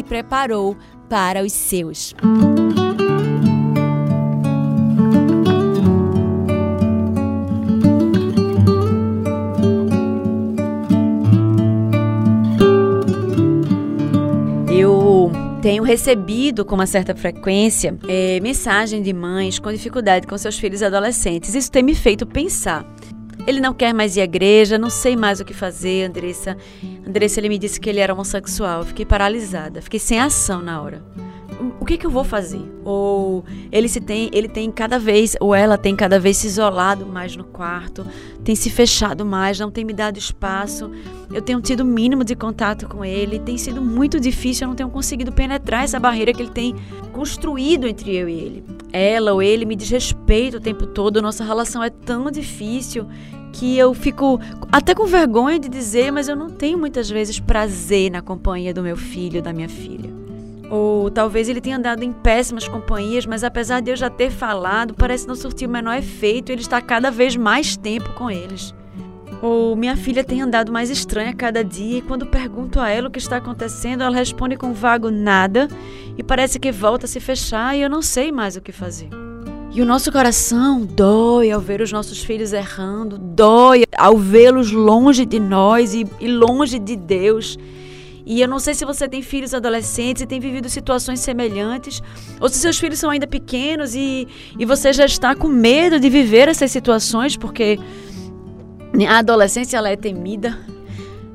preparou para os seus. Eu tenho recebido com uma certa frequência é, mensagem de mães com dificuldade com seus filhos adolescentes. Isso tem me feito pensar. Ele não quer mais ir à igreja, não sei mais o que fazer, Andressa. Andressa, ele me disse que ele era homossexual. Eu fiquei paralisada, fiquei sem ação na hora. O que, que eu vou fazer? Ou ele se tem, ele tem cada vez, ou ela tem cada vez se isolado mais no quarto, tem se fechado mais, não tem me dado espaço. Eu tenho tido o mínimo de contato com ele, tem sido muito difícil, eu não tenho conseguido penetrar essa barreira que ele tem construído entre eu e ele. Ela ou ele me desrespeita o tempo todo, nossa relação é tão difícil que eu fico até com vergonha de dizer, mas eu não tenho muitas vezes prazer na companhia do meu filho, da minha filha. Ou talvez ele tenha andado em péssimas companhias, mas apesar de eu já ter falado, parece não surtir o menor efeito, ele está cada vez mais tempo com eles. Ou minha filha tem andado mais estranha cada dia e quando pergunto a ela o que está acontecendo, ela responde com vago nada e parece que volta a se fechar e eu não sei mais o que fazer. E o nosso coração dói ao ver os nossos filhos errando, dói ao vê-los longe de nós e, e, longe de Deus. E eu não sei se você tem filhos adolescentes e tem vivido situações semelhantes, ou se seus filhos são ainda pequenos e, e você já está com medo de viver essas situações, porque a adolescência ela é temida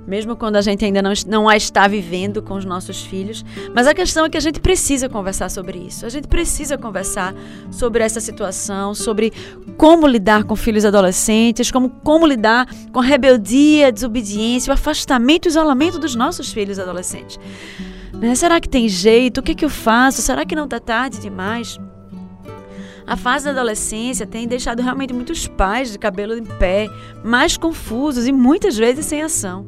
mesmo quando a gente ainda não, não a está vivendo com os nossos filhos. Mas a questão é que a gente precisa conversar sobre isso. A gente precisa conversar sobre essa situação, sobre como lidar com filhos adolescentes, como, como lidar com a rebeldia, a desobediência, o afastamento e o isolamento dos nossos filhos adolescentes. Né? Será que tem jeito? O que, é que eu faço? Será que não está tarde demais? A fase da adolescência tem deixado realmente muitos pais de cabelo em pé, mais confusos e muitas vezes sem ação.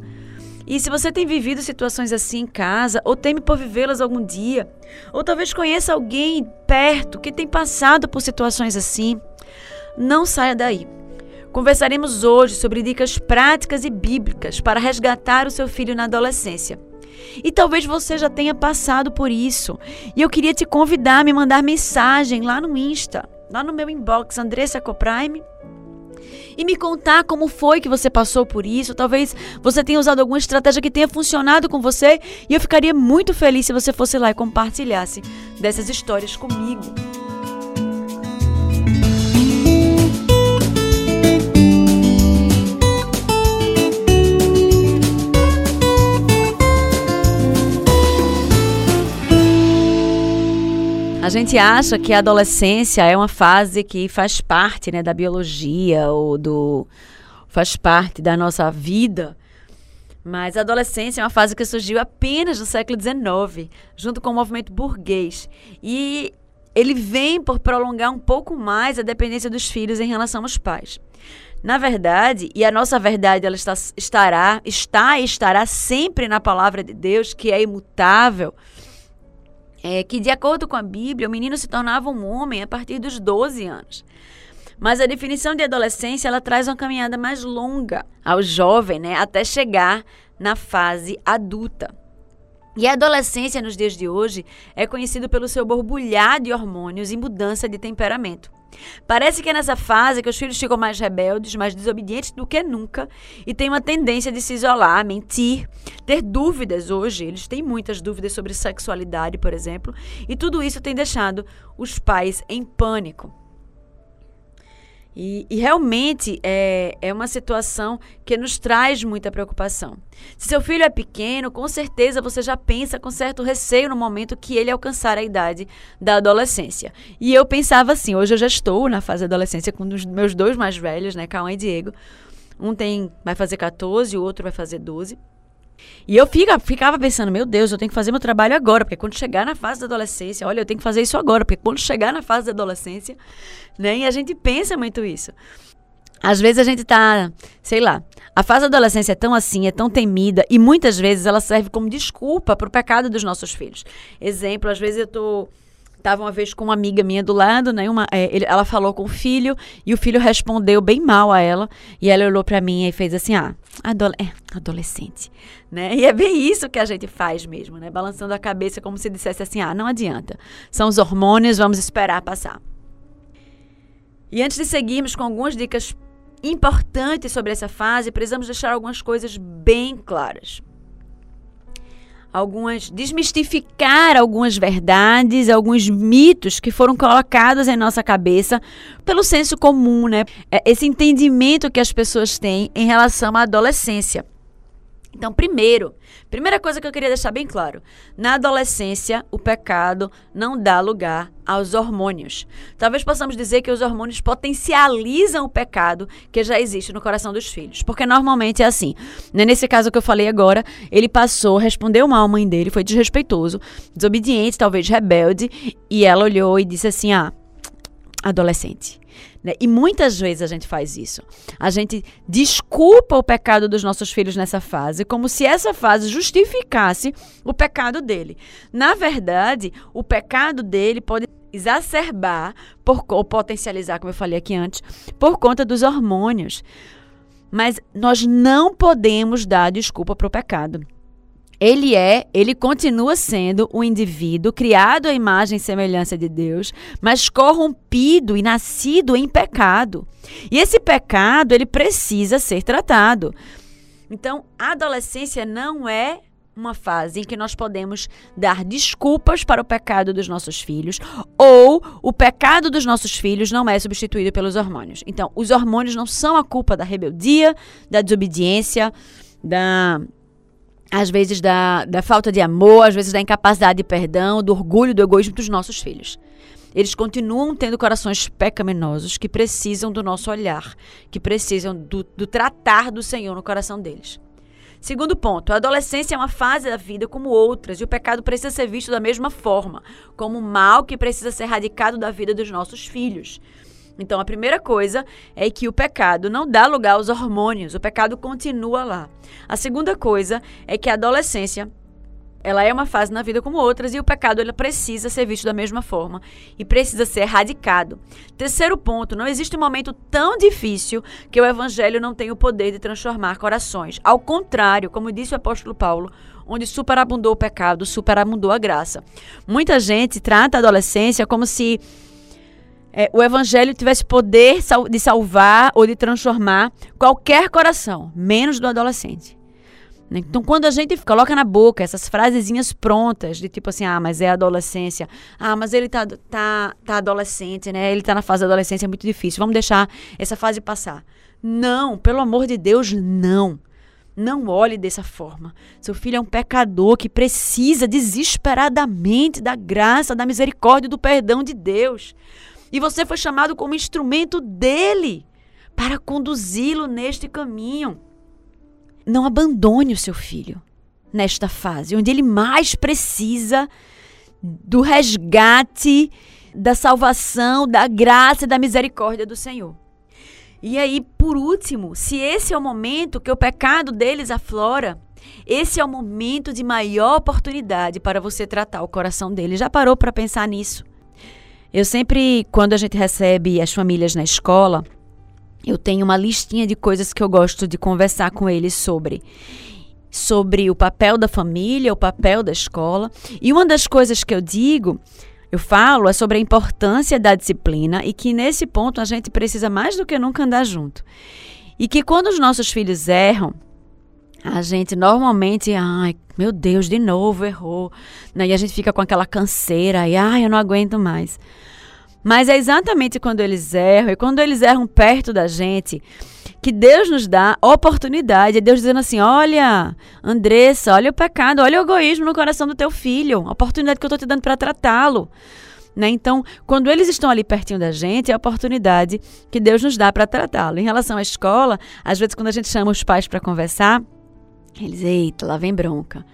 E se você tem vivido situações assim em casa, ou teme por vivê-las algum dia, ou talvez conheça alguém perto que tem passado por situações assim, não saia daí. Conversaremos hoje sobre dicas práticas e bíblicas para resgatar o seu filho na adolescência. E talvez você já tenha passado por isso. E eu queria te convidar a me mandar mensagem lá no Insta, lá no meu inbox, Andressa Coprime, e me contar como foi que você passou por isso. Talvez você tenha usado alguma estratégia que tenha funcionado com você e eu ficaria muito feliz se você fosse lá e compartilhasse dessas histórias comigo. A gente acha que a adolescência é uma fase que faz parte né, da biologia ou do faz parte da nossa vida. Mas a adolescência é uma fase que surgiu apenas no século XIX, junto com o movimento burguês. E ele vem por prolongar um pouco mais a dependência dos filhos em relação aos pais. Na verdade, e a nossa verdade ela está, estará, está e estará sempre na palavra de Deus, que é imutável, é que de acordo com a Bíblia, o menino se tornava um homem a partir dos 12 anos. Mas a definição de adolescência, ela traz uma caminhada mais longa ao jovem, né, até chegar na fase adulta. E a adolescência nos dias de hoje é conhecido pelo seu borbulhar de hormônios e mudança de temperamento. Parece que é nessa fase que os filhos ficam mais rebeldes, mais desobedientes do que nunca e têm uma tendência de se isolar, mentir, ter dúvidas hoje. Eles têm muitas dúvidas sobre sexualidade, por exemplo, e tudo isso tem deixado os pais em pânico. E, e, realmente é, é uma situação que nos traz muita preocupação. Se seu filho é pequeno, com certeza você já pensa com certo receio no momento que ele alcançar a idade da adolescência. E eu pensava assim, hoje eu já estou na fase da adolescência com os meus dois mais velhos, né, Cauã e Diego. Um tem vai fazer 14, o outro vai fazer 12. E eu fica, ficava pensando, meu Deus, eu tenho que fazer meu trabalho agora, porque quando chegar na fase da adolescência, olha, eu tenho que fazer isso agora, porque quando chegar na fase da adolescência, né? E a gente pensa muito isso. Às vezes a gente tá, sei lá, a fase da adolescência é tão assim, é tão temida, e muitas vezes ela serve como desculpa para o pecado dos nossos filhos. Exemplo, às vezes eu tô Tava uma vez com uma amiga minha do lado, né? Uma, é, ele, ela falou com o filho e o filho respondeu bem mal a ela. E ela olhou para mim e fez assim: ah, adole é, adolescente. Né? E é bem isso que a gente faz mesmo, né? Balançando a cabeça como se dissesse assim: ah, não adianta. São os hormônios, vamos esperar passar. E antes de seguirmos com algumas dicas importantes sobre essa fase, precisamos deixar algumas coisas bem claras algumas desmistificar algumas verdades, alguns mitos que foram colocados em nossa cabeça pelo senso comum, né? É, esse entendimento que as pessoas têm em relação à adolescência. Então, primeiro, primeira coisa que eu queria deixar bem claro: na adolescência, o pecado não dá lugar aos hormônios. Talvez possamos dizer que os hormônios potencializam o pecado que já existe no coração dos filhos. Porque normalmente é assim. Né, nesse caso que eu falei agora, ele passou, respondeu mal à mãe dele, foi desrespeitoso, desobediente, talvez rebelde, e ela olhou e disse assim: ah, adolescente. Né? E muitas vezes a gente faz isso. A gente desculpa o pecado dos nossos filhos nessa fase, como se essa fase justificasse o pecado dele. Na verdade, o pecado dele pode exacerbar por, ou potencializar, como eu falei aqui antes, por conta dos hormônios. Mas nós não podemos dar desculpa para o pecado. Ele é, ele continua sendo um indivíduo criado à imagem e semelhança de Deus, mas corrompido e nascido em pecado. E esse pecado, ele precisa ser tratado. Então, a adolescência não é uma fase em que nós podemos dar desculpas para o pecado dos nossos filhos ou o pecado dos nossos filhos não é substituído pelos hormônios. Então, os hormônios não são a culpa da rebeldia, da desobediência, da às vezes da, da falta de amor, às vezes da incapacidade de perdão, do orgulho, do egoísmo dos nossos filhos. Eles continuam tendo corações pecaminosos que precisam do nosso olhar, que precisam do, do tratar do Senhor no coração deles. Segundo ponto, a adolescência é uma fase da vida como outras e o pecado precisa ser visto da mesma forma, como um mal que precisa ser erradicado da vida dos nossos filhos. Então, a primeira coisa é que o pecado não dá lugar aos hormônios, o pecado continua lá. A segunda coisa é que a adolescência ela é uma fase na vida como outras e o pecado ele precisa ser visto da mesma forma e precisa ser erradicado. Terceiro ponto, não existe um momento tão difícil que o evangelho não tenha o poder de transformar corações. Ao contrário, como disse o apóstolo Paulo, onde superabundou o pecado, superabundou a graça. Muita gente trata a adolescência como se é, o evangelho tivesse poder de salvar ou de transformar qualquer coração, menos do adolescente. Né? Então, quando a gente coloca na boca essas frasezinhas prontas, de tipo assim, ah, mas é adolescência, ah, mas ele tá, tá, tá adolescente, né? Ele tá na fase da adolescência, é muito difícil, vamos deixar essa fase passar. Não, pelo amor de Deus, não. Não olhe dessa forma. Seu filho é um pecador que precisa desesperadamente da graça, da misericórdia, do perdão de Deus. E você foi chamado como instrumento dele para conduzi-lo neste caminho. Não abandone o seu filho nesta fase, onde ele mais precisa do resgate da salvação, da graça e da misericórdia do Senhor. E aí, por último, se esse é o momento que o pecado deles aflora, esse é o momento de maior oportunidade para você tratar o coração deles. Já parou para pensar nisso? Eu sempre, quando a gente recebe as famílias na escola, eu tenho uma listinha de coisas que eu gosto de conversar com eles sobre. Sobre o papel da família, o papel da escola. E uma das coisas que eu digo, eu falo, é sobre a importância da disciplina e que nesse ponto a gente precisa mais do que nunca andar junto. E que quando os nossos filhos erram, a gente normalmente, ai, meu Deus, de novo errou. Né? E a gente fica com aquela canseira, e ai, eu não aguento mais. Mas é exatamente quando eles erram, e quando eles erram perto da gente, que Deus nos dá oportunidade. É Deus dizendo assim: olha, Andressa, olha o pecado, olha o egoísmo no coração do teu filho, a oportunidade que eu estou te dando para tratá-lo. Né? Então, quando eles estão ali pertinho da gente, é a oportunidade que Deus nos dá para tratá-lo. Em relação à escola, às vezes, quando a gente chama os pais para conversar, eles, eita, lá vem bronca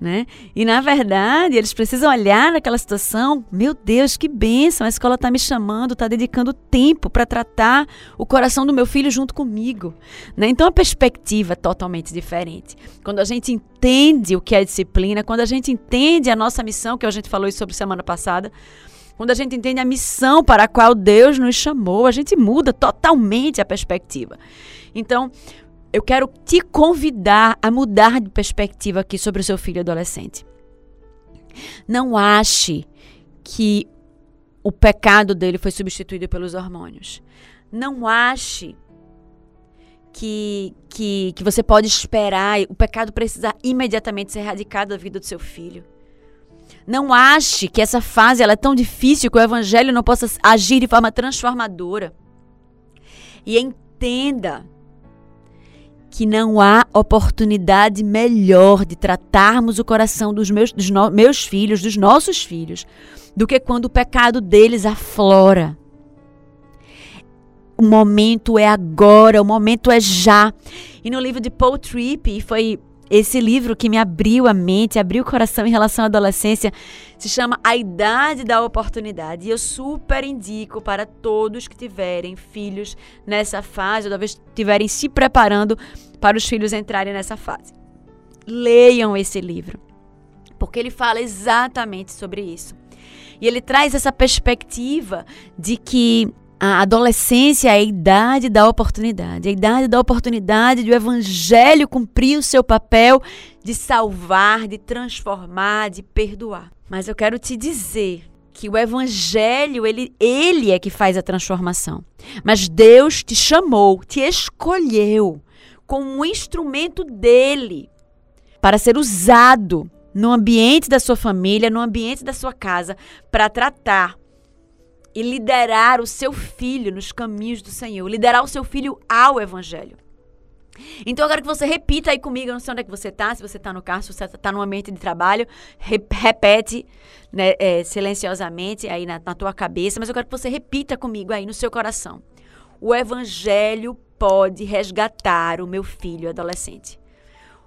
né? E na verdade, eles precisam olhar naquela situação, meu Deus, que bênção, a escola está me chamando, está dedicando tempo para tratar o coração do meu filho junto comigo, né? Então a perspectiva é totalmente diferente. Quando a gente entende o que é disciplina, quando a gente entende a nossa missão, que a gente falou isso sobre semana passada, quando a gente entende a missão para a qual Deus nos chamou, a gente muda totalmente a perspectiva. Então, eu quero te convidar a mudar de perspectiva aqui sobre o seu filho adolescente. Não ache que o pecado dele foi substituído pelos hormônios. Não ache que, que, que você pode esperar o pecado precisar imediatamente ser erradicado da vida do seu filho. Não ache que essa fase ela é tão difícil que o evangelho não possa agir de forma transformadora. E entenda que não há oportunidade melhor de tratarmos o coração dos meus, dos no, meus filhos, dos nossos filhos, do que quando o pecado deles aflora. O momento é agora, o momento é já. E no livro de Paul Tripp, foi esse livro que me abriu a mente, abriu o coração em relação à adolescência, se chama A Idade da Oportunidade. E eu super indico para todos que tiverem filhos nessa fase, ou talvez estiverem se preparando para os filhos entrarem nessa fase. Leiam esse livro, porque ele fala exatamente sobre isso. E ele traz essa perspectiva de que a adolescência é a idade da oportunidade, a idade da oportunidade de o evangelho cumprir o seu papel de salvar, de transformar, de perdoar. Mas eu quero te dizer que o evangelho, ele, ele é que faz a transformação. Mas Deus te chamou, te escolheu como um instrumento dele para ser usado no ambiente da sua família, no ambiente da sua casa, para tratar e liderar o seu filho nos caminhos do Senhor, liderar o seu filho ao Evangelho. Então, agora que você repita aí comigo, eu não sei onde é que você está, se você está no carro, se você está no ambiente de trabalho, repete né, é, silenciosamente aí na, na tua cabeça, mas eu quero que você repita comigo aí no seu coração. O Evangelho pode resgatar o meu filho adolescente.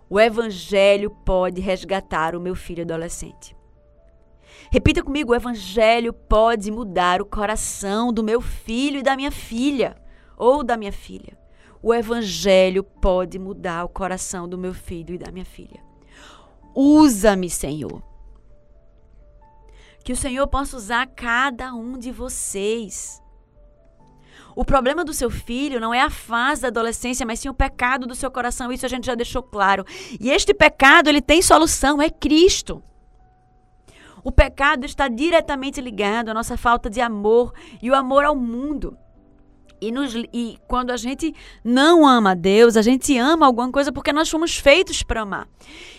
O Evangelho pode resgatar o meu filho adolescente. Repita comigo: o Evangelho pode mudar o coração do meu filho e da minha filha, ou da minha filha. O Evangelho pode mudar o coração do meu filho e da minha filha. Usa-me, Senhor. Que o Senhor possa usar cada um de vocês. O problema do seu filho não é a fase da adolescência, mas sim o pecado do seu coração. Isso a gente já deixou claro. E este pecado, ele tem solução, é Cristo. O pecado está diretamente ligado à nossa falta de amor e o amor ao mundo. E, nos, e, quando a gente não ama a Deus, a gente ama alguma coisa porque nós fomos feitos para amar.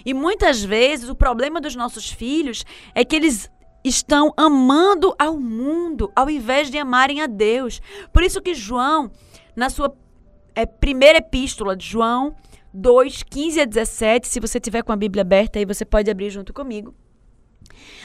E muitas vezes o problema dos nossos filhos é que eles estão amando ao mundo ao invés de amarem a Deus. Por isso que João, na sua é, primeira epístola de João 2, 15 a 17, se você tiver com a Bíblia aberta aí, você pode abrir junto comigo.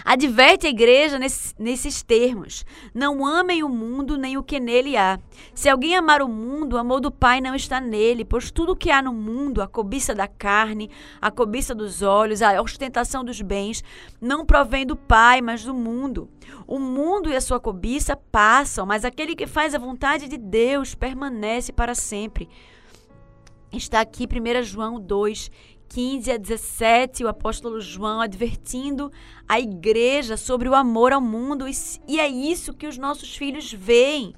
Adverte a igreja nesse, nesses termos: Não amem o mundo nem o que nele há. Se alguém amar o mundo, o amor do Pai não está nele, pois tudo o que há no mundo, a cobiça da carne, a cobiça dos olhos, a ostentação dos bens, não provém do Pai, mas do mundo. O mundo e a sua cobiça passam, mas aquele que faz a vontade de Deus permanece para sempre. Está aqui 1 João 2, 15 a 17, o apóstolo João advertindo a igreja sobre o amor ao mundo, e é isso que os nossos filhos veem,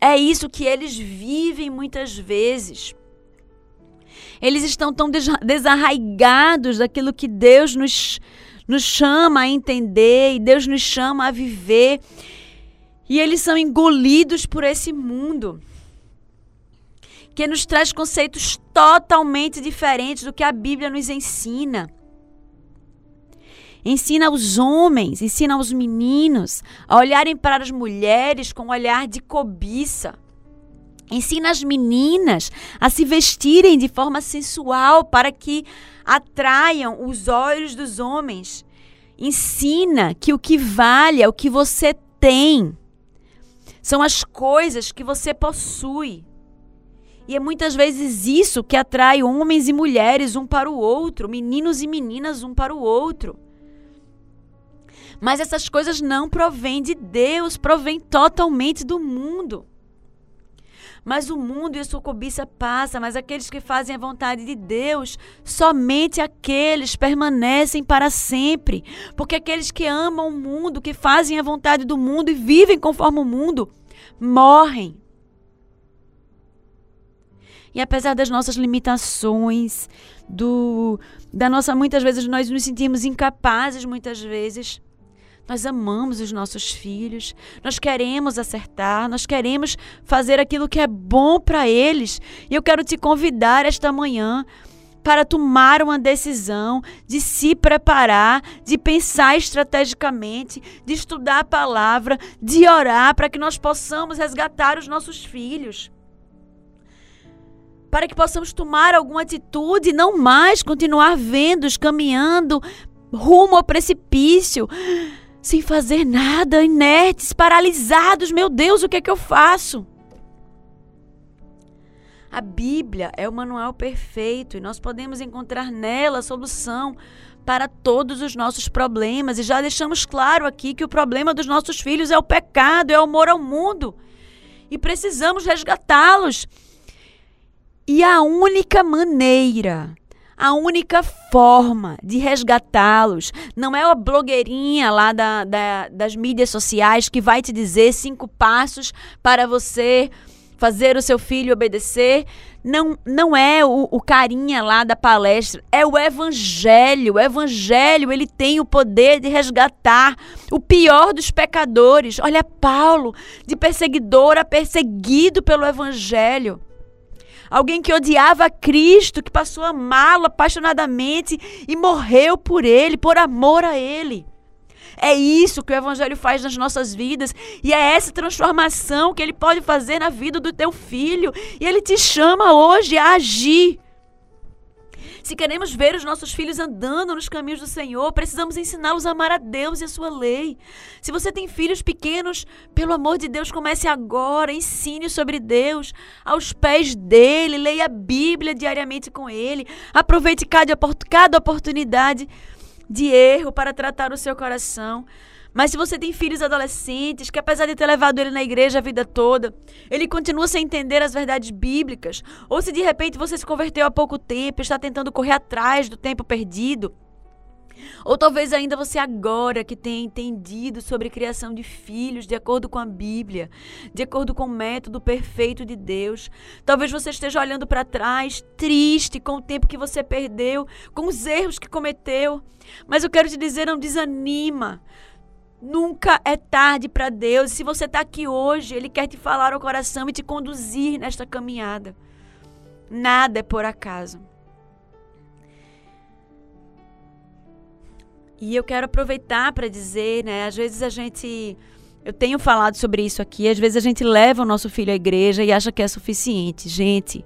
é isso que eles vivem muitas vezes. Eles estão tão desarraigados daquilo que Deus nos, nos chama a entender e Deus nos chama a viver, e eles são engolidos por esse mundo que nos traz conceitos totalmente diferentes do que a Bíblia nos ensina. Ensina os homens, ensina os meninos a olharem para as mulheres com um olhar de cobiça. Ensina as meninas a se vestirem de forma sensual para que atraiam os olhos dos homens. Ensina que o que vale é o que você tem. São as coisas que você possui. E é muitas vezes isso que atrai homens e mulheres um para o outro, meninos e meninas um para o outro. Mas essas coisas não provêm de Deus, provêm totalmente do mundo. Mas o mundo e a sua cobiça passa, mas aqueles que fazem a vontade de Deus, somente aqueles permanecem para sempre. Porque aqueles que amam o mundo, que fazem a vontade do mundo e vivem conforme o mundo, morrem. E apesar das nossas limitações, do da nossa muitas vezes nós nos sentimos incapazes muitas vezes. Nós amamos os nossos filhos, nós queremos acertar, nós queremos fazer aquilo que é bom para eles. E eu quero te convidar esta manhã para tomar uma decisão, de se preparar, de pensar estrategicamente, de estudar a palavra, de orar para que nós possamos resgatar os nossos filhos para que possamos tomar alguma atitude, não mais continuar vendo-os caminhando rumo ao precipício, sem fazer nada, inertes, paralisados. Meu Deus, o que é que eu faço? A Bíblia é o manual perfeito e nós podemos encontrar nela a solução para todos os nossos problemas. E já deixamos claro aqui que o problema dos nossos filhos é o pecado, é o amor ao mundo. E precisamos resgatá-los. E a única maneira, a única forma de resgatá-los não é a blogueirinha lá da, da, das mídias sociais que vai te dizer cinco passos para você fazer o seu filho obedecer. Não, não é o, o carinha lá da palestra, é o evangelho. O evangelho, ele tem o poder de resgatar o pior dos pecadores. Olha Paulo, de perseguidor a perseguido pelo evangelho alguém que odiava Cristo, que passou a amá-lo apaixonadamente e morreu por ele, por amor a ele. É isso que o Evangelho faz nas nossas vidas e é essa transformação que ele pode fazer na vida do teu filho. E ele te chama hoje a agir. Se queremos ver os nossos filhos andando nos caminhos do Senhor, precisamos ensiná-los a amar a Deus e a sua lei. Se você tem filhos pequenos, pelo amor de Deus, comece agora, ensine sobre Deus, aos pés dele, leia a Bíblia diariamente com ele, aproveite cada, cada oportunidade de erro para tratar o seu coração. Mas se você tem filhos adolescentes, que apesar de ter levado ele na igreja a vida toda, ele continua sem entender as verdades bíblicas, ou se de repente você se converteu há pouco tempo e está tentando correr atrás do tempo perdido, ou talvez ainda você agora que tenha entendido sobre criação de filhos de acordo com a Bíblia, de acordo com o método perfeito de Deus. Talvez você esteja olhando para trás, triste com o tempo que você perdeu, com os erros que cometeu. Mas eu quero te dizer, não desanima. Nunca é tarde para Deus. Se você está aqui hoje, Ele quer te falar ao coração e te conduzir nesta caminhada. Nada é por acaso. E eu quero aproveitar para dizer, né? Às vezes a gente. Eu tenho falado sobre isso aqui. Às vezes a gente leva o nosso filho à igreja e acha que é suficiente. Gente,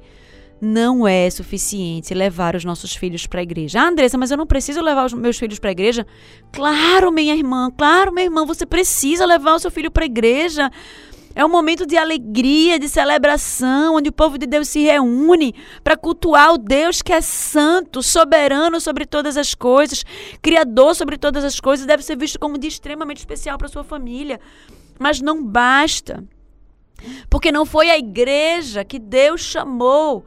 não é suficiente levar os nossos filhos para a igreja. Ah, Andressa, mas eu não preciso levar os meus filhos para a igreja? Claro, minha irmã, claro, meu irmão, você precisa levar o seu filho para a igreja. É um momento de alegria, de celebração, onde o povo de Deus se reúne para cultuar o Deus que é santo, soberano sobre todas as coisas, criador sobre todas as coisas, deve ser visto como de extremamente especial para sua família. Mas não basta. Porque não foi a igreja que Deus chamou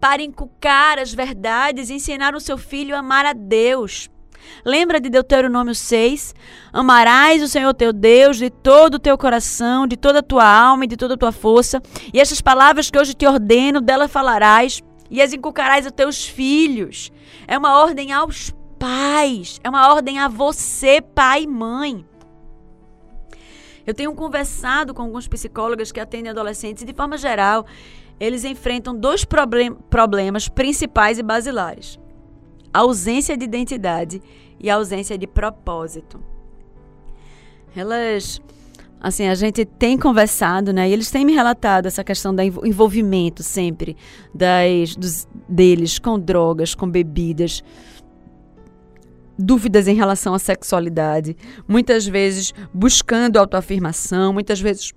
para inculcar as verdades e ensinar o seu filho a amar a Deus. Lembra de Deuteronômio 6? Amarás o Senhor teu Deus de todo o teu coração, de toda a tua alma e de toda a tua força. E estas palavras que hoje te ordeno, dela falarás e as inculcarás a teus filhos. É uma ordem aos pais, é uma ordem a você, pai e mãe. Eu tenho conversado com alguns psicólogos que atendem adolescentes e, de forma geral, eles enfrentam dois problem problemas principais e basilares: a ausência de identidade e a ausência de propósito. Elas, assim, a gente tem conversado, né? E eles têm me relatado essa questão do envolvimento sempre das, dos, deles com drogas, com bebidas dúvidas em relação à sexualidade, muitas vezes buscando autoafirmação, muitas vezes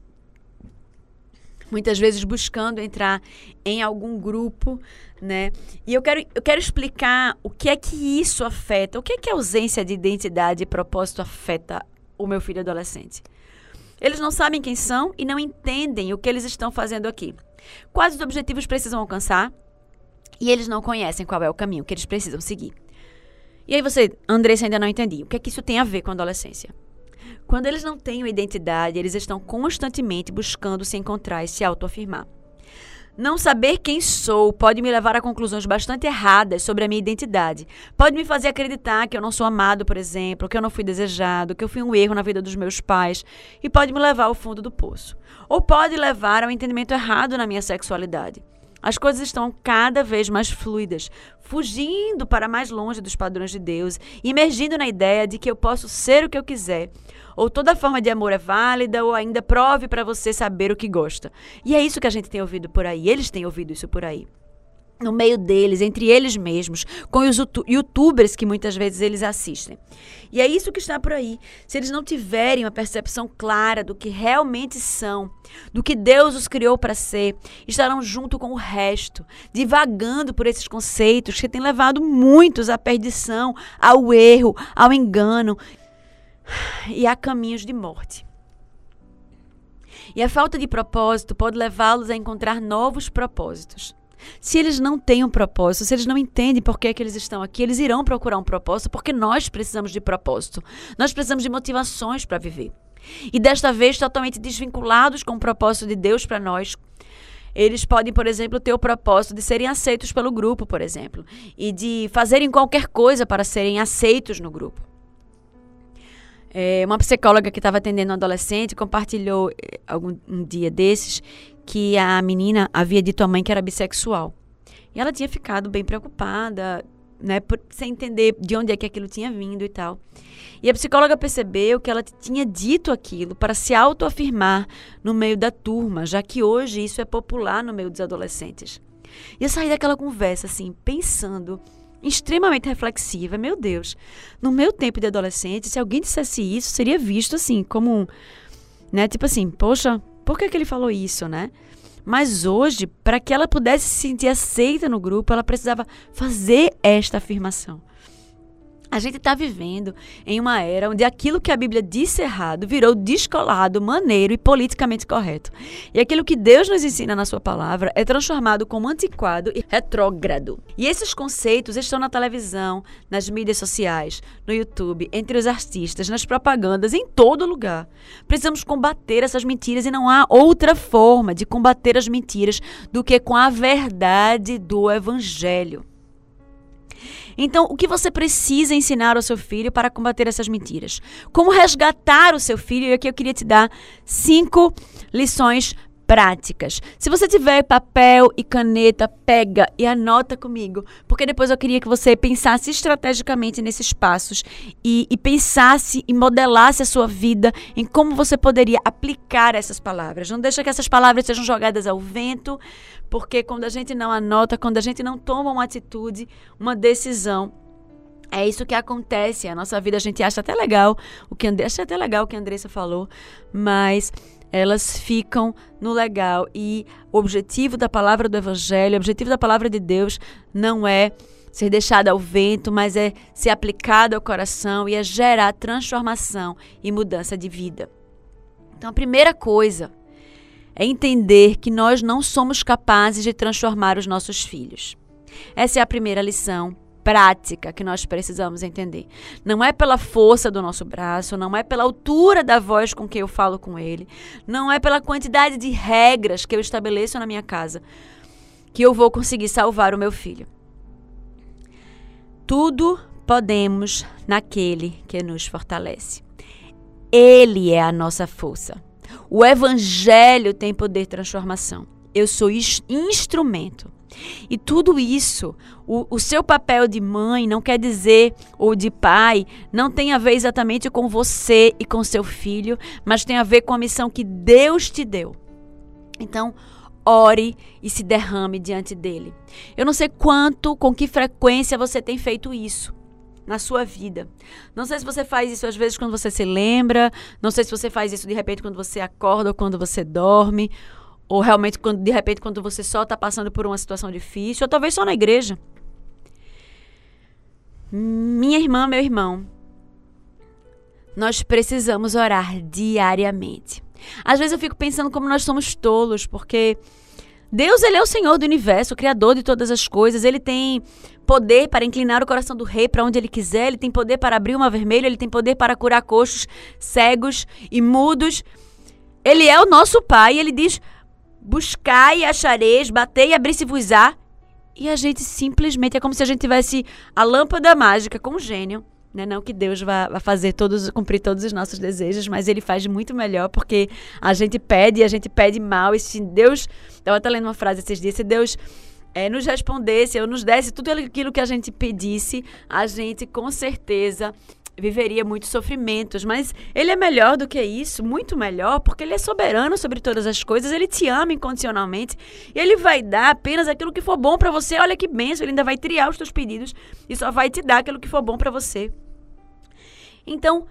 muitas vezes buscando entrar em algum grupo, né? E eu quero, eu quero explicar o que é que isso afeta, o que é que a ausência de identidade e propósito afeta o meu filho adolescente. Eles não sabem quem são e não entendem o que eles estão fazendo aqui. Quais os objetivos precisam alcançar? E eles não conhecem qual é o caminho que eles precisam seguir. E aí você, Andressa, ainda não entendi. O que é que isso tem a ver com a adolescência? Quando eles não têm uma identidade, eles estão constantemente buscando se encontrar e se autoafirmar. Não saber quem sou pode me levar a conclusões bastante erradas sobre a minha identidade. Pode me fazer acreditar que eu não sou amado, por exemplo, que eu não fui desejado, que eu fui um erro na vida dos meus pais, e pode me levar ao fundo do poço. Ou pode levar ao entendimento errado na minha sexualidade. As coisas estão cada vez mais fluidas, fugindo para mais longe dos padrões de Deus, emergindo na ideia de que eu posso ser o que eu quiser. Ou toda forma de amor é válida, ou ainda prove para você saber o que gosta. E é isso que a gente tem ouvido por aí. Eles têm ouvido isso por aí no meio deles, entre eles mesmos, com os youtubers que muitas vezes eles assistem. E é isso que está por aí. Se eles não tiverem uma percepção clara do que realmente são, do que Deus os criou para ser, estarão junto com o resto, divagando por esses conceitos que têm levado muitos à perdição, ao erro, ao engano e a caminhos de morte. E a falta de propósito pode levá-los a encontrar novos propósitos. Se eles não têm um propósito, se eles não entendem por que, é que eles estão aqui, eles irão procurar um propósito, porque nós precisamos de propósito. Nós precisamos de motivações para viver. E desta vez, totalmente desvinculados com o propósito de Deus para nós, eles podem, por exemplo, ter o propósito de serem aceitos pelo grupo, por exemplo, e de fazerem qualquer coisa para serem aceitos no grupo. É, uma psicóloga que estava atendendo um adolescente compartilhou eh, algum um dia desses que a menina havia dito à mãe que era bissexual. E ela tinha ficado bem preocupada, né, por, sem entender de onde é que aquilo tinha vindo e tal. E a psicóloga percebeu que ela tinha dito aquilo para se autoafirmar no meio da turma, já que hoje isso é popular no meio dos adolescentes. E eu saí daquela conversa assim, pensando, extremamente reflexiva, meu Deus, no meu tempo de adolescente, se alguém dissesse isso, seria visto assim como né, tipo assim, poxa, por que, que ele falou isso, né? Mas hoje, para que ela pudesse se sentir aceita no grupo, ela precisava fazer esta afirmação. A gente está vivendo em uma era onde aquilo que a Bíblia disse errado virou descolado, maneiro e politicamente correto. E aquilo que Deus nos ensina na Sua palavra é transformado como antiquado e retrógrado. E esses conceitos estão na televisão, nas mídias sociais, no YouTube, entre os artistas, nas propagandas, em todo lugar. Precisamos combater essas mentiras e não há outra forma de combater as mentiras do que com a verdade do Evangelho. Então, o que você precisa ensinar ao seu filho para combater essas mentiras? Como resgatar o seu filho? E aqui eu queria te dar cinco lições práticas. Se você tiver papel e caneta, pega e anota comigo, porque depois eu queria que você pensasse estrategicamente nesses passos e, e pensasse e modelasse a sua vida em como você poderia aplicar essas palavras. Não deixa que essas palavras sejam jogadas ao vento, porque quando a gente não anota, quando a gente não toma uma atitude, uma decisão, é isso que acontece. A nossa vida a gente acha até legal o que acha até legal o que a Andressa falou, mas elas ficam no legal e o objetivo da palavra do evangelho, o objetivo da palavra de Deus não é ser deixada ao vento, mas é ser aplicada ao coração e é gerar transformação e mudança de vida. Então, a primeira coisa é entender que nós não somos capazes de transformar os nossos filhos. Essa é a primeira lição prática que nós precisamos entender. Não é pela força do nosso braço, não é pela altura da voz com que eu falo com ele, não é pela quantidade de regras que eu estabeleço na minha casa que eu vou conseguir salvar o meu filho. Tudo podemos naquele que nos fortalece. Ele é a nossa força. O evangelho tem poder de transformação. Eu sou instrumento. E tudo isso, o, o, seu papel de mãe não quer dizer, ou de pai, não tem a ver exatamente com você e com seu filho, mas tem a ver com a missão que Deus te deu. Então, ore e se derrame diante dele. Eu não sei quanto, com que frequência você tem feito isso na sua vida. Não sei se você faz isso às vezes quando você se lembra, não sei se você faz isso de repente quando você acorda ou quando você dorme, ou realmente, quando, de repente, quando você só está passando por uma situação difícil, ou talvez só na igreja. Minha irmã, meu irmão, nós precisamos orar diariamente. Às vezes eu fico pensando como nós somos tolos, porque Deus, ele é o Senhor do universo, o criador de todas as coisas. Ele tem poder para inclinar o coração do rei para onde ele quiser, ele tem poder para abrir uma vermelha, ele tem poder para curar coxos, cegos e mudos. Ele é o nosso pai, ele diz: buscai e achareis, batei e abri-se-vos-á. E a gente simplesmente, é como se a gente tivesse a lâmpada mágica com gênio. Né? Não que Deus vá, vá fazer todos, cumprir todos os nossos desejos, mas ele faz muito melhor porque a gente pede a gente pede mal. E se Deus. Estava até lendo uma frase esses dias: se Deus é, nos respondesse ou nos desse tudo aquilo que a gente pedisse, a gente com certeza viveria muitos sofrimentos, mas ele é melhor do que isso, muito melhor, porque ele é soberano sobre todas as coisas, ele te ama incondicionalmente e ele vai dar apenas aquilo que for bom para você. Olha que benção, ele ainda vai triar os teus pedidos e só vai te dar aquilo que for bom para você. Então,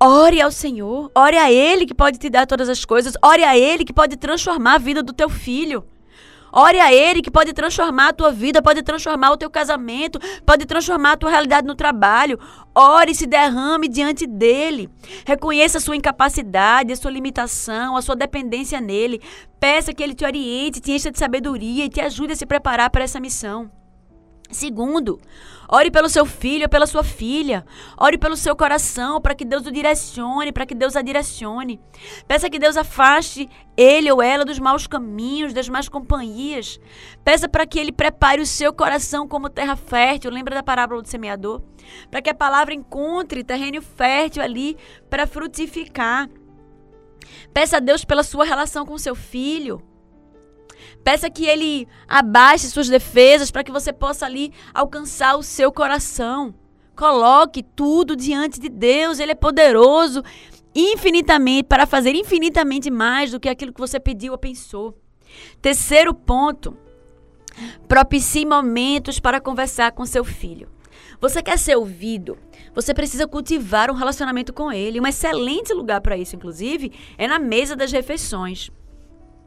ore ao Senhor, ore a ele que pode te dar todas as coisas, ore a ele que pode transformar a vida do teu filho. Ore a Ele que pode transformar a tua vida, pode transformar o teu casamento, pode transformar a tua realidade no trabalho. Ore e se derrame diante dele. Reconheça a sua incapacidade, a sua limitação, a sua dependência nele. Peça que ele te oriente, te encha de sabedoria e te ajude a se preparar para essa missão. Segundo, ore pelo seu filho ou pela sua filha. Ore pelo seu coração para que Deus o direcione, para que Deus a direcione. Peça que Deus afaste ele ou ela dos maus caminhos, das más companhias. Peça para que ele prepare o seu coração como terra fértil. Lembra da parábola do semeador? Para que a palavra encontre terreno fértil ali para frutificar. Peça a Deus pela sua relação com seu filho. Peça que ele abaixe suas defesas para que você possa ali alcançar o seu coração. Coloque tudo diante de Deus, ele é poderoso infinitamente para fazer infinitamente mais do que aquilo que você pediu ou pensou. Terceiro ponto, propicie momentos para conversar com seu filho. Você quer ser ouvido? Você precisa cultivar um relacionamento com ele. Um excelente lugar para isso, inclusive, é na mesa das refeições.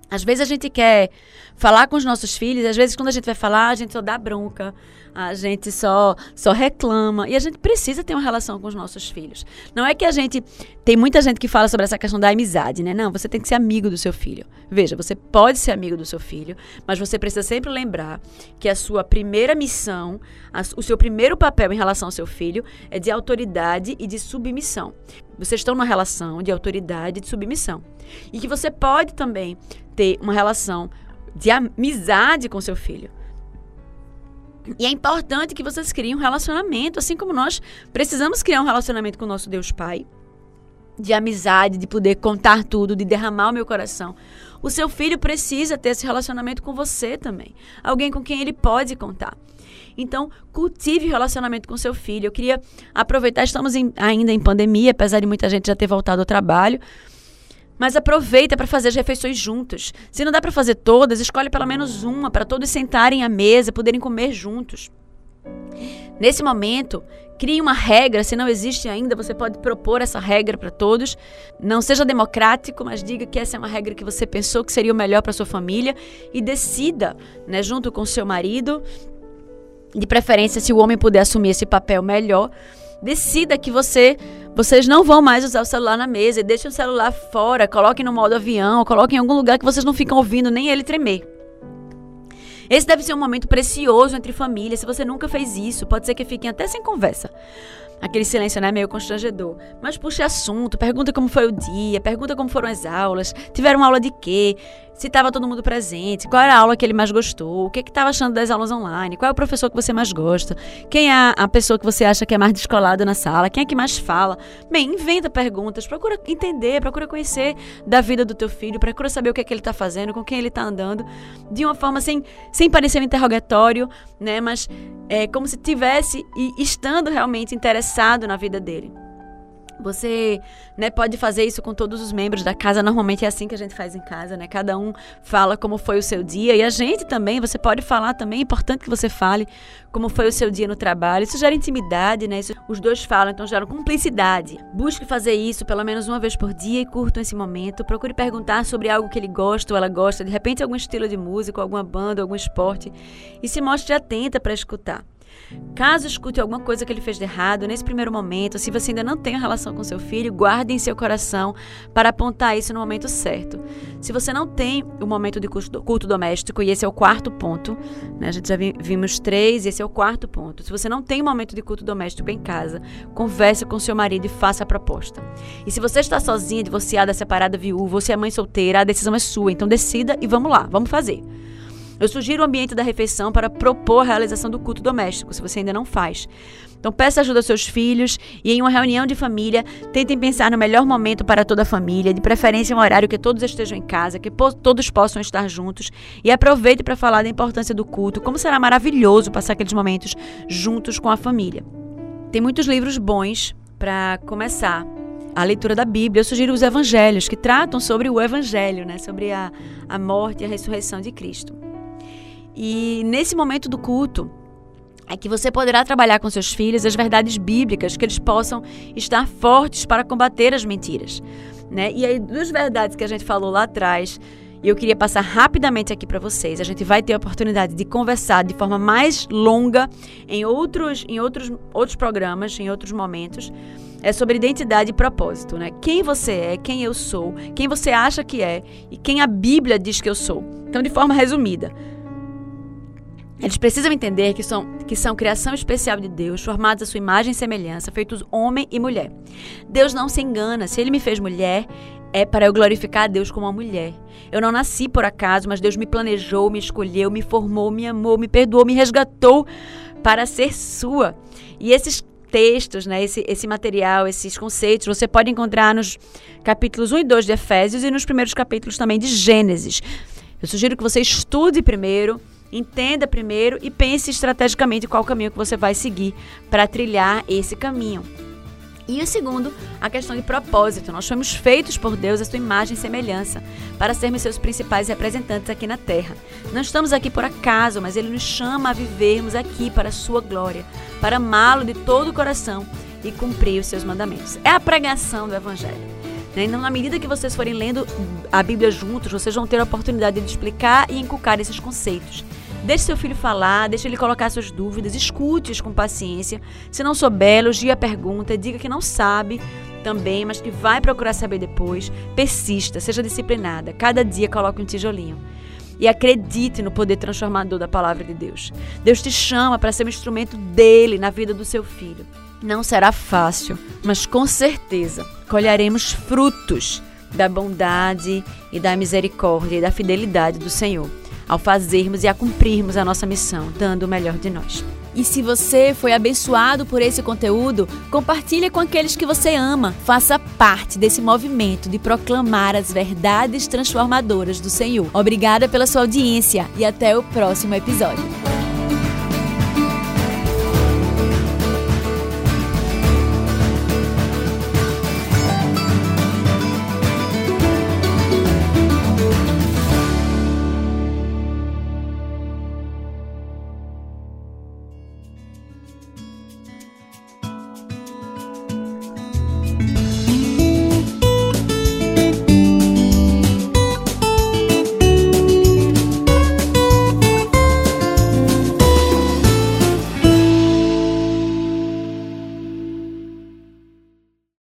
Às vezes a gente quer falar com os nossos filhos, às vezes quando a gente vai falar, a gente só dá bronca, a gente só só reclama e a gente precisa ter uma relação com os nossos filhos. Não é que a gente tem muita gente que fala sobre essa questão da amizade, né? Não, você tem que ser amigo do seu filho. Veja, você pode ser amigo do seu filho, mas você precisa sempre lembrar que a sua primeira missão, a, o seu primeiro papel em relação ao seu filho é de autoridade e de submissão. Vocês estão numa relação de autoridade e de submissão. E que você pode também ter uma relação de amizade com seu filho. E é importante que vocês criem um relacionamento, assim como nós precisamos criar um relacionamento com o nosso Deus Pai. de amizade, de poder contar tudo, de derramar o meu coração. O seu filho precisa ter esse relacionamento com você também. Alguém com quem ele pode contar. Então, cultive relacionamento com seu filho. Eu queria aproveitar, estamos em, ainda em pandemia, apesar de muita gente já ter voltado ao trabalho. Mas aproveita para fazer as refeições juntos. Se não dá para fazer todas, escolhe pelo menos uma para todos sentarem à mesa, poderem comer juntos. Nesse momento, crie uma regra, se não existe ainda, você pode propor essa regra para todos. Não seja democrático, mas diga que essa é uma regra que você pensou que seria o melhor para sua família e decida, né, junto com seu marido, de preferência se o homem puder assumir esse papel melhor, decida que você vocês não vão mais usar o celular na mesa, deixem o celular fora, coloquem no modo avião, coloquem em algum lugar que vocês não ficam ouvindo nem ele tremer. Esse deve ser um momento precioso entre famílias. Se você nunca fez isso, pode ser que fiquem até sem conversa. Aquele silêncio, né, meio constrangedor. Mas puxe assunto, pergunta como foi o dia, pergunta como foram as aulas, tiveram aula de quê, se estava todo mundo presente, qual era a aula que ele mais gostou, o que estava achando das aulas online, qual é o professor que você mais gosta, quem é a pessoa que você acha que é mais descolada na sala, quem é que mais fala. Bem, inventa perguntas, procura entender, procura conhecer da vida do teu filho, procura saber o que é que ele está fazendo, com quem ele está andando, de uma forma sem, sem parecer um interrogatório, né, mas é como se tivesse e estando realmente interessado na vida dele. Você né, pode fazer isso com todos os membros da casa. Normalmente é assim que a gente faz em casa, né? Cada um fala como foi o seu dia. E a gente também, você pode falar também. É importante que você fale como foi o seu dia no trabalho. Isso gera intimidade, né? Isso, os dois falam, então gera cumplicidade. Busque fazer isso pelo menos uma vez por dia e curtam esse momento. Procure perguntar sobre algo que ele gosta ou ela gosta. De repente, algum estilo de música, alguma banda, algum esporte. E se mostre atenta para escutar. Caso escute alguma coisa que ele fez de errado, nesse primeiro momento, se você ainda não tem relação com seu filho, guarde em seu coração para apontar isso no momento certo. Se você não tem o momento de culto doméstico, e esse é o quarto ponto, né? a gente já vimos três, esse é o quarto ponto. Se você não tem um momento de culto doméstico em casa, converse com seu marido e faça a proposta. E se você está sozinha, divorciada, separada, viúva, se é mãe solteira, a decisão é sua. Então decida e vamos lá, vamos fazer. Eu sugiro o ambiente da refeição para propor a realização do culto doméstico, se você ainda não faz. Então, peça ajuda aos seus filhos e, em uma reunião de família, tentem pensar no melhor momento para toda a família, de preferência um horário que todos estejam em casa, que todos possam estar juntos. E aproveite para falar da importância do culto, como será maravilhoso passar aqueles momentos juntos com a família. Tem muitos livros bons para começar a leitura da Bíblia. Eu sugiro os evangelhos, que tratam sobre o evangelho, né? sobre a, a morte e a ressurreição de Cristo. E nesse momento do culto, é que você poderá trabalhar com seus filhos as verdades bíblicas, que eles possam estar fortes para combater as mentiras. Né? E aí, duas verdades que a gente falou lá atrás, e eu queria passar rapidamente aqui para vocês. A gente vai ter a oportunidade de conversar de forma mais longa em outros, em outros, outros programas, em outros momentos. É sobre identidade e propósito, né? Quem você é, quem eu sou, quem você acha que é e quem a Bíblia diz que eu sou. Então, de forma resumida, eles precisam entender que são, que são criação especial de Deus, formados à sua imagem e semelhança, feitos homem e mulher. Deus não se engana. Se ele me fez mulher, é para eu glorificar a Deus como uma mulher. Eu não nasci por acaso, mas Deus me planejou, me escolheu, me formou, me amou, me perdoou, me resgatou para ser sua. E esses textos, né, esse, esse material, esses conceitos, você pode encontrar nos capítulos 1 e 2 de Efésios e nos primeiros capítulos também de Gênesis. Eu sugiro que você estude primeiro Entenda primeiro e pense estrategicamente qual caminho que você vai seguir para trilhar esse caminho. E o segundo, a questão de propósito. Nós fomos feitos por Deus a sua imagem e semelhança, para sermos seus principais representantes aqui na terra. Não estamos aqui por acaso, mas Ele nos chama a vivermos aqui para a sua glória, para amá-lo de todo o coração e cumprir os seus mandamentos. É a pregação do Evangelho. Né? Então, na medida que vocês forem lendo a Bíblia juntos, vocês vão ter a oportunidade de explicar e inculcar esses conceitos. Deixe seu filho falar, deixe ele colocar suas dúvidas, escute-os com paciência. Se não souber, elogie a pergunta, diga que não sabe também, mas que vai procurar saber depois. Persista, seja disciplinada. Cada dia coloque um tijolinho. E acredite no poder transformador da palavra de Deus. Deus te chama para ser um instrumento dele na vida do seu filho. Não será fácil, mas com certeza colheremos frutos da bondade e da misericórdia e da fidelidade do Senhor ao fazermos e a cumprirmos a nossa missão, dando o melhor de nós. E se você foi abençoado por esse conteúdo, compartilhe com aqueles que você ama. Faça parte desse movimento de proclamar as verdades transformadoras do Senhor. Obrigada pela sua audiência e até o próximo episódio.